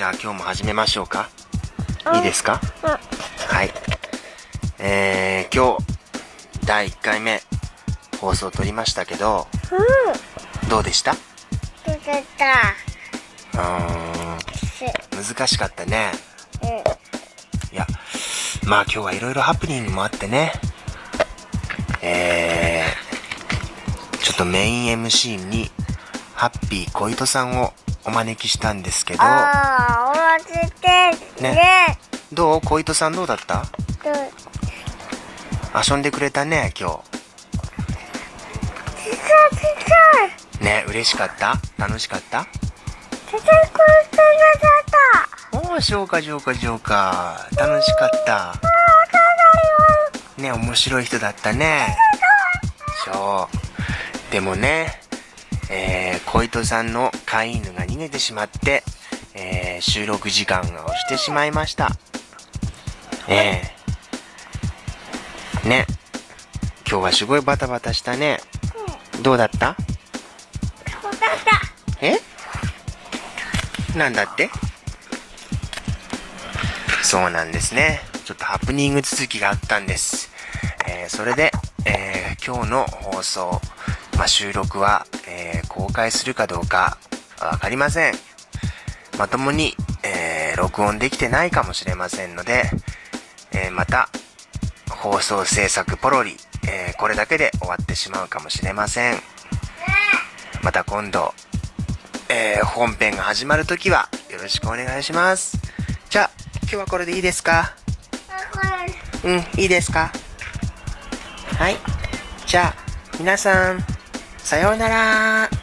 じゃあ今日も始めましょうか。いいですか？うん。はい。えー、今日、第1回目、放送を撮りましたけど、うん。どうでした？う出てた？ーす。ん、難しかったね。うん。いや、まあ今日はいろいろハプニングもあってね。えー、ちょっとメイン MC に、ハッピー小糸さんをお招きしたんですけど、ああ、お待ちてねね。どう？小糸さんどうだった？遊んでくれたね、今。日。ね、嬉しかった？楽しかった？おー、そうか、そうか、そうか。楽しかった。ね、面白い人だったね。そう。でもね、えー、小糸さんの飼い犬が逃げてしまって、えー、収録時間が押してしまいました。ええね。今日はすごいバタバタしたね。どうだった？そうだった？え？なんだって？そうなんですね。ちょっとハプニング続きがあったんです。えーそれで、えー今日の放送、まあ、収録は、えー公開するかどうかわかりません。まともに、えー録音できてないかもしれませんので、えーまた、放送制作ポロリ、えーこれだけで終わってしまうかもしれません。また今度、えー本編が始まるときはよろしくお願いします。じゃあ、今日はこれでいいですか？うん、いいですか？はい。じゃあ、皆さん、さようなら。